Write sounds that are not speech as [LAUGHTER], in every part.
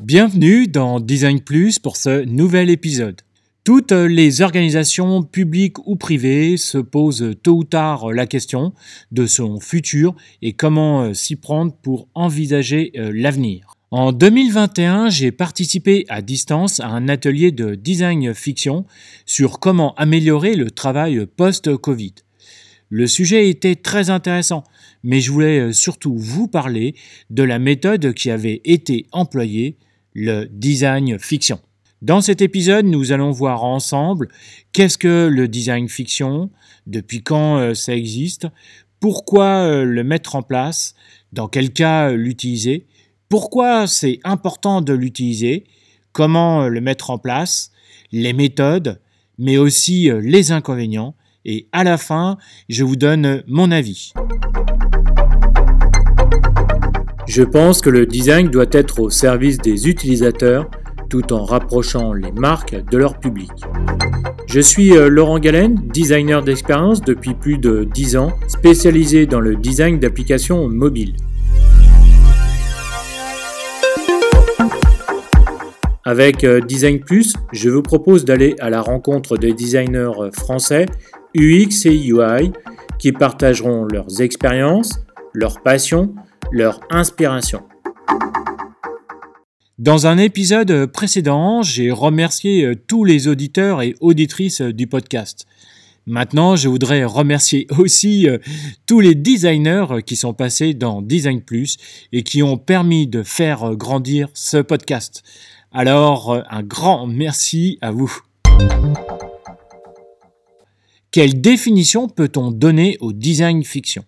Bienvenue dans Design Plus pour ce nouvel épisode. Toutes les organisations publiques ou privées se posent tôt ou tard la question de son futur et comment s'y prendre pour envisager euh, l'avenir. En 2021, j'ai participé à distance à un atelier de design fiction sur comment améliorer le travail post-Covid. Le sujet était très intéressant, mais je voulais surtout vous parler de la méthode qui avait été employée, le design fiction. Dans cet épisode, nous allons voir ensemble qu'est-ce que le design fiction, depuis quand euh, ça existe, pourquoi euh, le mettre en place, dans quel cas euh, l'utiliser, pourquoi c'est important de l'utiliser, comment le mettre en place, les méthodes, mais aussi les inconvénients, et à la fin, je vous donne mon avis. Je pense que le design doit être au service des utilisateurs tout en rapprochant les marques de leur public. Je suis euh, Laurent Galen, designer d'expérience depuis plus de 10 ans, spécialisé dans le design d'applications mobiles. Avec euh, Design Plus, je vous propose d'aller à la rencontre des designers euh, français UX et UI qui partageront leurs expériences, leurs passions, leur inspiration. Dans un épisode précédent, j'ai remercié euh, tous les auditeurs et auditrices euh, du podcast. Maintenant, je voudrais remercier [LAUGHS] aussi euh, tous les designers qui sont passés dans Design Plus et qui ont permis de faire grandir ce podcast. Alors, un grand merci à vous. Quelle définition peut-on donner au design fiction?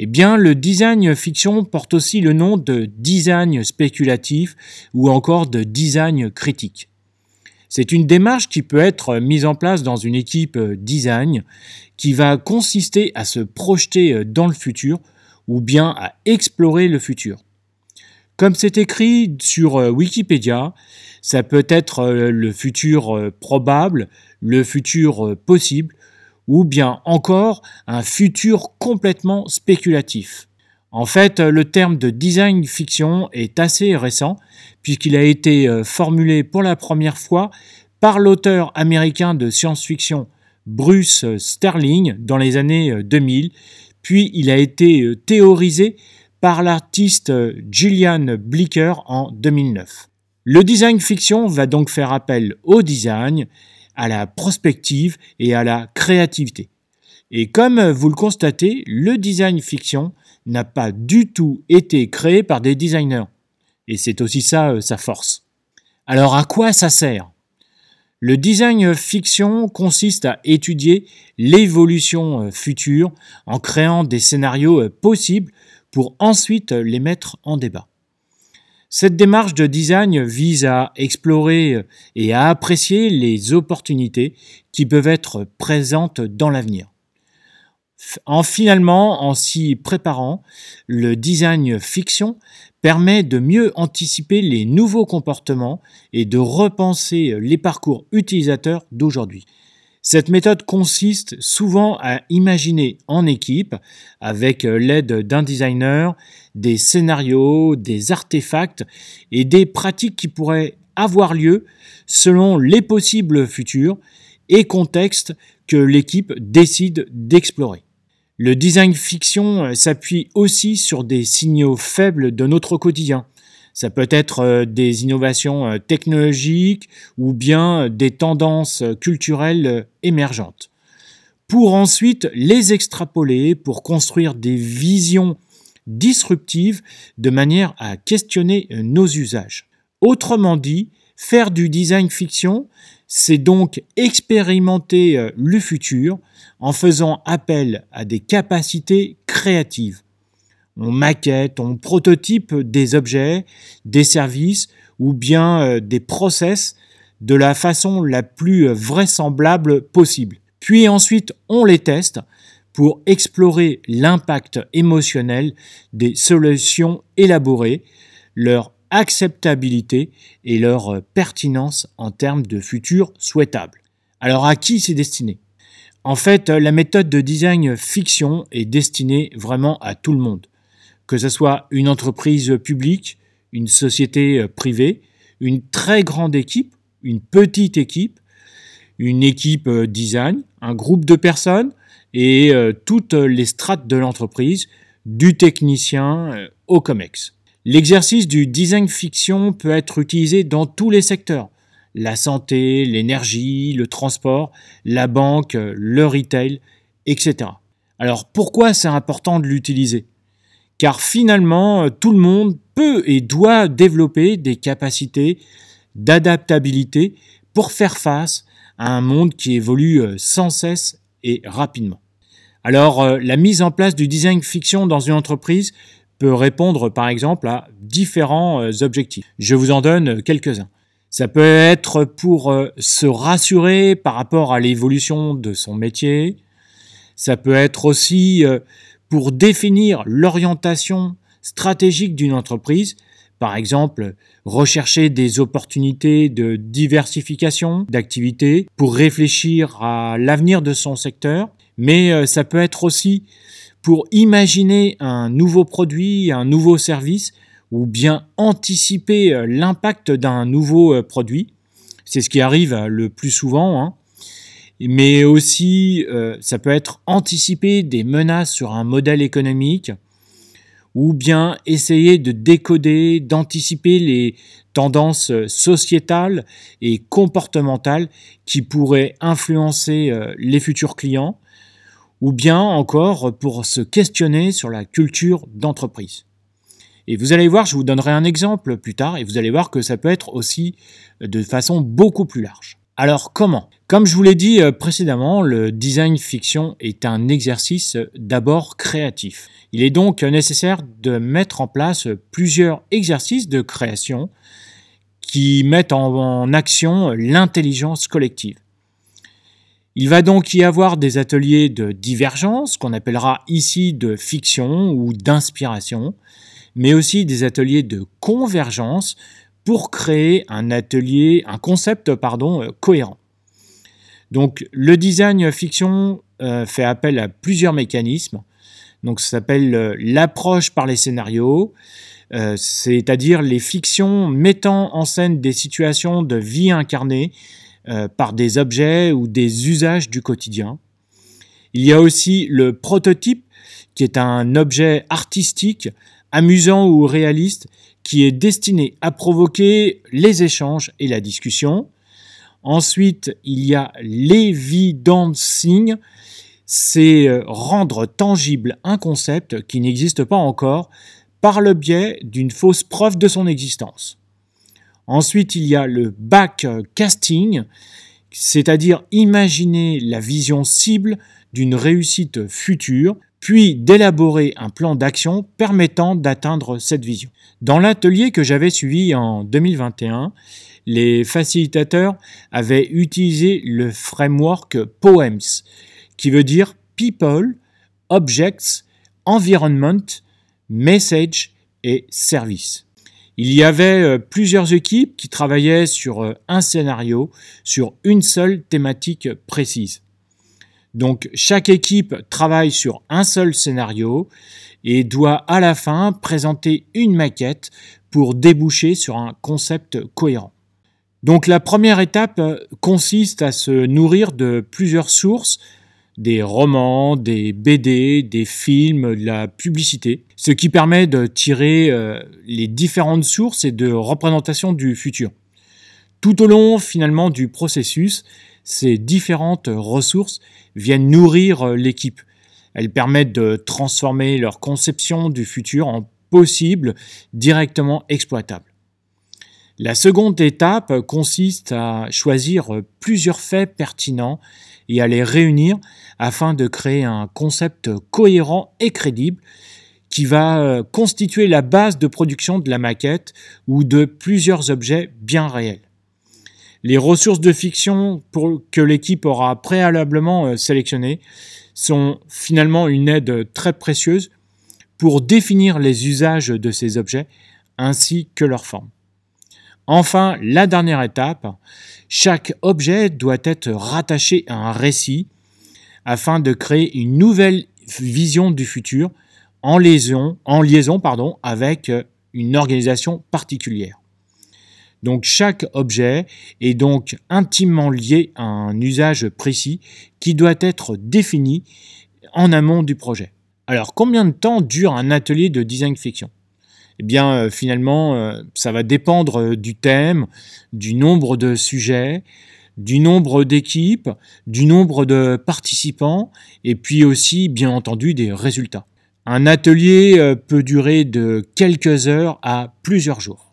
Eh bien, le design fiction porte aussi le nom de design spéculatif ou encore de design critique. C'est une démarche qui peut être mise en place dans une équipe design qui va consister à se projeter dans le futur ou bien à explorer le futur. Comme c'est écrit sur Wikipédia, ça peut être le futur probable, le futur possible ou bien encore un futur complètement spéculatif. En fait, le terme de design fiction est assez récent puisqu'il a été euh, formulé pour la première fois par l'auteur américain de science-fiction Bruce Sterling dans les années 2000, euh, puis il a été euh, théorisé par l'artiste Gillian Blicker en 2009. Le design fiction va donc faire appel au design à la prospective et à la créativité. Et comme vous le constatez, le design fiction n'a pas du tout été créé par des designers. Et c'est aussi ça euh, sa force. Alors à quoi ça sert? Le design fiction consiste à étudier l'évolution euh, future en créant des scénarios euh, possibles pour ensuite les mettre en débat. Cette démarche de design vise à explorer et à apprécier les opportunités qui peuvent être présentes dans l'avenir. En finalement, en s'y préparant, le design fiction permet de mieux anticiper les nouveaux comportements et de repenser les parcours utilisateurs d'aujourd'hui. Cette méthode consiste souvent à imaginer en équipe, avec euh, l'aide d'un designer, des scénarios, des artefacts et des pratiques qui pourraient avoir lieu selon les possibles futurs et contextes que l'équipe décide d'explorer. Le design fiction euh, s'appuie aussi sur des signaux faibles de notre quotidien, ça peut être euh, des innovations euh, technologiques ou bien euh, des tendances culturelles émergentes. Pour ensuite les extrapoler pour construire des visions disruptives de manière à questionner nos usages. Autrement dit, faire du design fiction, c'est donc expérimenter le futur en faisant appel à des capacités créatives on maquette, on prototype des objets, des services ou bien euh, des process de la façon la plus vraisemblable possible. Puis ensuite, on les teste pour explorer l'impact émotionnel des solutions élaborées, leur acceptabilité et leur pertinence en termes de futur souhaitable. Alors à qui c'est destiné? En fait, la méthode de design fiction est destinée vraiment à tout le monde que ce soit une entreprise publique, une société euh, privée, une très grande équipe, une petite équipe, une équipe euh, design, un groupe de personnes et euh, toutes les strates de l'entreprise, du technicien au COMEX. L'exercice du design fiction peut être utilisé dans tous les secteurs, la santé, l'énergie, le transport, la banque, le retail, etc. Alors pourquoi c'est important de l'utiliser? Car finalement, tout le monde peut et doit développer des capacités d'adaptabilité pour faire face à un monde qui évolue euh, sans cesse et rapidement. Alors, euh, la mise en place du design fiction dans une entreprise peut répondre par exemple à différents euh, objectifs. Je vous en donne quelques-uns. Ça peut être pour se rassurer par rapport à l'évolution de son métier. Ça peut être aussi pour définir l'orientation stratégique d'une entreprise par exemple, rechercher des opportunités de diversification d'activités pour réfléchir à l'avenir de son secteur, mais euh, ça peut être aussi pour imaginer un nouveau produit, un nouveau service, ou bien anticiper euh, l'impact d'un nouveau euh, produit. C'est ce qui arrive le plus souvent. Hein. Mais aussi, ça peut être anticiper des menaces sur un modèle économique, ou bien essayer de décoder, d'anticiper les tendances sociétales et comportementales qui pourraient influencer euh, les futurs clients, ou bien encore pour se questionner sur la culture d'entreprise. Et vous allez voir, je vous donnerai un exemple plus tard, et vous allez voir que ça peut être aussi de façon beaucoup plus large. Alors comment? Comme je vous l'ai dit euh, précédemment, le design fiction est un exercice euh, d'abord créatif. Il est donc nécessaire de mettre en place plusieurs exercices de création qui mettent en action l'intelligence collective. Il va donc y avoir des ateliers de divergence, qu'on appellera ici de fiction ou d'inspiration, mais aussi des ateliers de convergence pour créer un atelier, un concept pardon, euh, cohérent. Donc le design fiction euh, fait appel à plusieurs mécanismes. Donc ça s'appelle euh, l'approche par les scénarios, c'est-à-dire les fictions mettant en scène des situations de vie incarnée par des objets ou des usages du quotidien. Il y a aussi le prototype qui est un objet artistique amusant ou réaliste qui est destiné à provoquer les échanges et la discussion. Ensuite, il y a l'évidencing, c'est euh, rendre tangible un concept qui n'existe pas encore par le biais d'une fausse preuve de son existence. Ensuite, il y a le backcasting, c'est-à-dire imaginer la vision cible d'une réussite future puis d'élaborer un plan d'action permettant d'atteindre cette vision. Dans l'atelier que j'avais suivi en 2021, les facilitateurs avaient utilisé le framework POEMS, qui veut dire People, Objects, Environment, Message et Service. Il y avait euh, plusieurs équipes qui travaillaient sur euh, un scénario, sur une seule thématique précise. Donc chaque équipe travaille sur un seul scénario et doit à la fin présenter une maquette pour déboucher sur un concept cohérent. Donc la première étape euh, consiste à se nourrir de plusieurs sources, des romans, des BD, des films, de la publicité, ce qui permet de tirer euh, les différentes sources et de représentations du futur. Tout au long finalement du processus, ces différentes ressources viennent nourrir euh, l'équipe. Elles permettent de transformer leur conception du futur en possible directement exploitable. La seconde étape consiste à choisir plusieurs faits pertinents et à les réunir afin de créer un concept cohérent et crédible qui va euh, constituer la base de production de la maquette ou de plusieurs objets bien réels. Les ressources de fiction que l'équipe aura préalablement euh, sélectionnées sont finalement une aide très précieuse pour définir les usages de ces objets ainsi que leur forme. Enfin, la dernière étape, chaque objet doit être rattaché à un récit afin de créer une nouvelle vision du futur en liaison, avec une organisation particulière. Donc chaque objet est donc intimement lié à un usage précis qui doit être défini en amont du projet. Alors combien de temps dure un atelier de design fiction? Eh bien euh, finalement euh, ça va dépendre euh, du thème, du nombre de sujets, du nombre d'équipes, du nombre de participants et puis aussi bien entendu des résultats. Un atelier peut durer de quelques heures à plusieurs jours.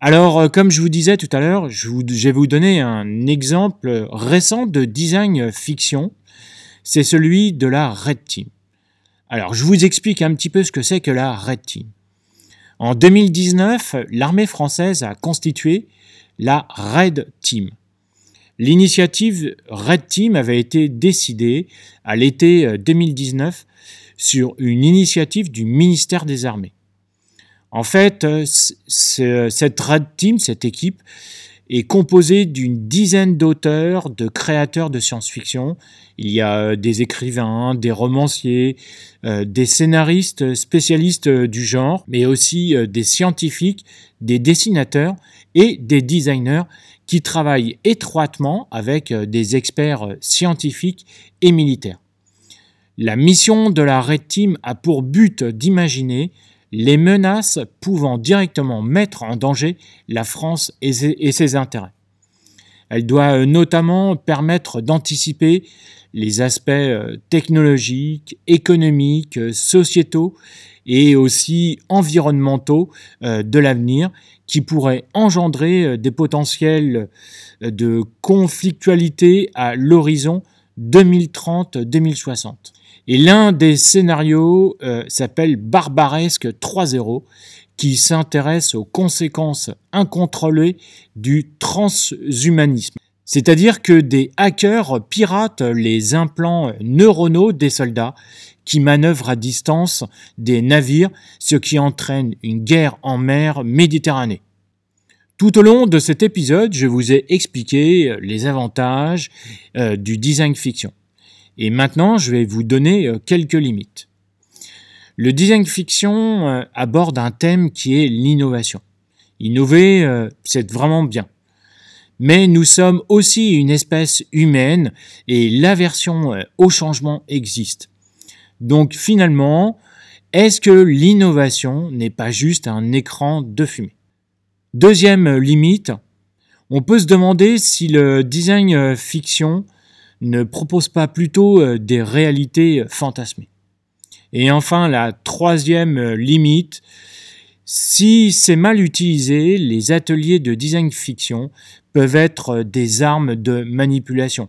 Alors, euh, comme je vous disais tout à l'heure, je, vais vous donner un exemple récent de design fiction. C'est celui de la Red Team. Alors, je vous explique un petit peu ce que c'est que la Red Team. En 2019, l'armée française a constitué la Red Team. L'initiative Red Team avait été décidée à l'été 2019 euh, sur une initiative du ministère des Armées. En fait, euh, cette Red Team, cette équipe, est composée d'une dizaine d'auteurs, de créateurs de science-fiction. Il y a euh, des écrivains, des romanciers, euh, des scénaristes spécialistes du genre, mais aussi des scientifiques, des dessinateurs et des designers qui travaillent étroitement avec des experts scientifiques et militaires. La mission de la Red Team a pour but d'imaginer les menaces pouvant directement mettre en danger la France et ses, intérêts. Elle doit euh, notamment permettre d'anticiper les aspects euh, technologiques, économiques, euh, sociétaux et aussi environnementaux de l'avenir qui pourraient engendrer des potentiels de conflictualité à l'horizon 2030-2060. Et l'un des scénarios euh, s'appelle Barbaresque 3.0, qui s'intéresse aux conséquences incontrôlées du transhumanisme. C'est-à-dire que des hackers piratent les implants neuronaux des soldats qui manœuvrent à distance des navires, ce qui entraîne une guerre en mer Méditerranée. Tout au long de cet épisode, je vous ai expliqué les avantages euh, du design fiction. Et maintenant, je vais vous donner euh, quelques limites. Le design fiction euh, aborde un thème qui est l'innovation. Innover, euh, c'est vraiment bien. Mais nous sommes aussi une espèce humaine et l'aversion au changement existe. Donc finalement, est-ce que l'innovation n'est pas juste un écran de fumée? Deuxième limite, on peut se demander si le design fiction ne propose pas plutôt euh, des réalités fantasmées. Et enfin, la troisième euh, limite, si c'est mal utilisé, les ateliers de design fiction peuvent être des armes de manipulation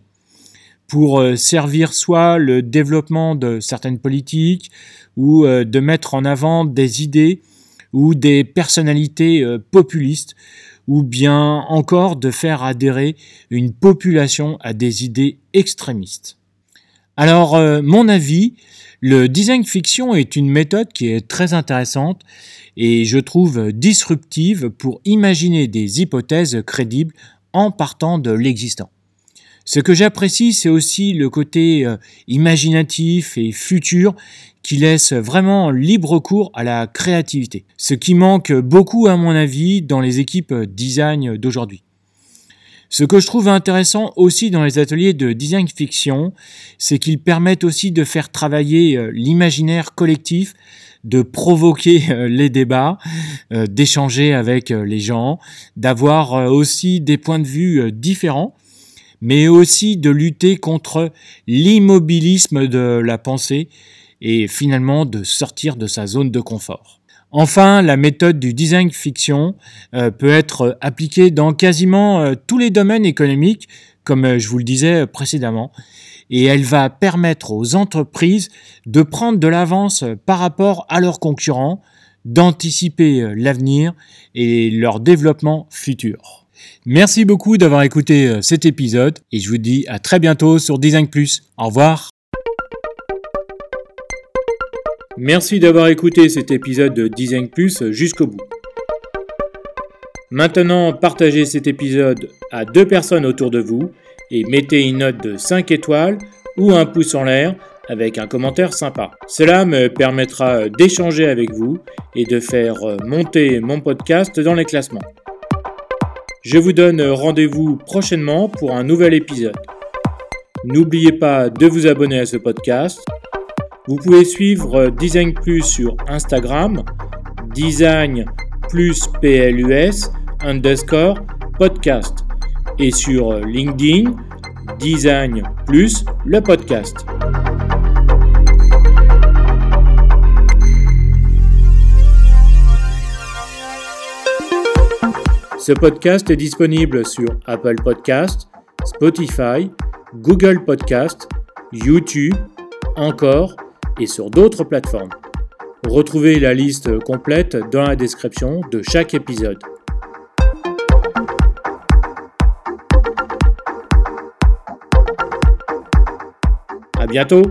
pour euh, servir soit le développement de certaines politiques ou de mettre en avant des idées ou des personnalités populistes ou bien encore de faire adhérer une population à des idées extrémistes. Alors, euh, mon avis, le design fiction est une méthode qui est très intéressante et je trouve disruptive pour imaginer des hypothèses crédibles en partant de l'existant. Ce que j'apprécie, c'est aussi le côté euh, imaginatif et futur qui laisse vraiment libre cours à la créativité. Ce qui manque beaucoup à mon avis dans les équipes design d'aujourd'hui. Ce que je trouve intéressant aussi dans les ateliers de design fiction, c'est qu'ils permettent aussi de faire travailler euh, l'imaginaire collectif, de provoquer euh, les débats, euh, d'échanger avec les gens, d'avoir aussi des points de vue différents, mais aussi de lutter contre l'immobilisme de la pensée et finalement de sortir de sa zone de confort. Enfin, la méthode du design fiction euh, peut être appliquée dans quasiment euh, tous les domaines économiques, comme euh, je vous le disais précédemment, et elle va permettre aux entreprises de prendre de l'avance par rapport à leurs concurrents, d'anticiper l'avenir et leur développement futur. Merci beaucoup d'avoir écouté cet épisode et je vous dis à très bientôt sur Design Plus. Au revoir. Merci d'avoir écouté cet épisode de Design Plus jusqu'au bout. Maintenant, partagez cet épisode à deux personnes autour de vous et mettez une note de 5 étoiles ou un pouce en l'air avec un commentaire sympa. Cela me permettra d'échanger avec vous et de faire monter mon podcast dans les classements. Je vous donne rendez-vous prochainement pour un nouvel épisode. N'oubliez pas de vous abonner à ce podcast. Vous pouvez suivre Design Plus sur Instagram, Design plus PLUS underscore podcast et sur LinkedIn, Design plus le podcast. Ce podcast est disponible sur Apple Podcast, Spotify, Google Podcast, YouTube, encore et sur d'autres plateformes. Retrouvez la liste complète dans la description de chaque épisode. À bientôt